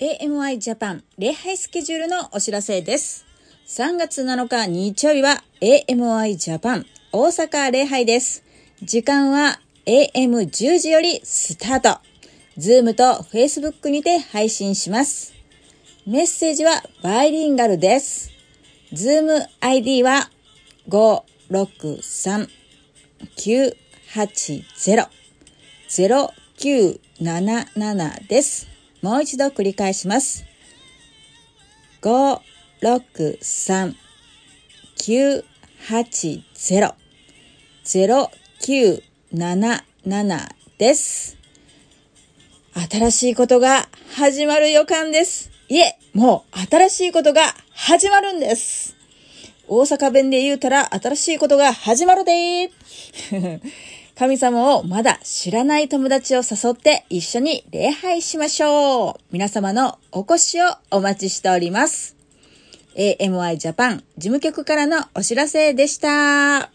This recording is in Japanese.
AMI ジャパン礼拝スケジュールのお知らせです。3月7日日曜日は AMI ジャパン大阪礼拝です。時間は AM10 時よりスタート。 Zoom と Facebook にて配信します。メッセージはバイリンガルです。 Zoom ID は563-980-0977です。もう一度繰り返します。563-980-0977です。新しいことが始まる予感です。いえ、もう新しいことが始まるんです。大阪弁で言うたら新しいことが始まるでー。神様をまだ知らない友達を誘って一緒に礼拝しましょう。皆様のお越しをお待ちしております。AMI Japan 事務局からのお知らせでした。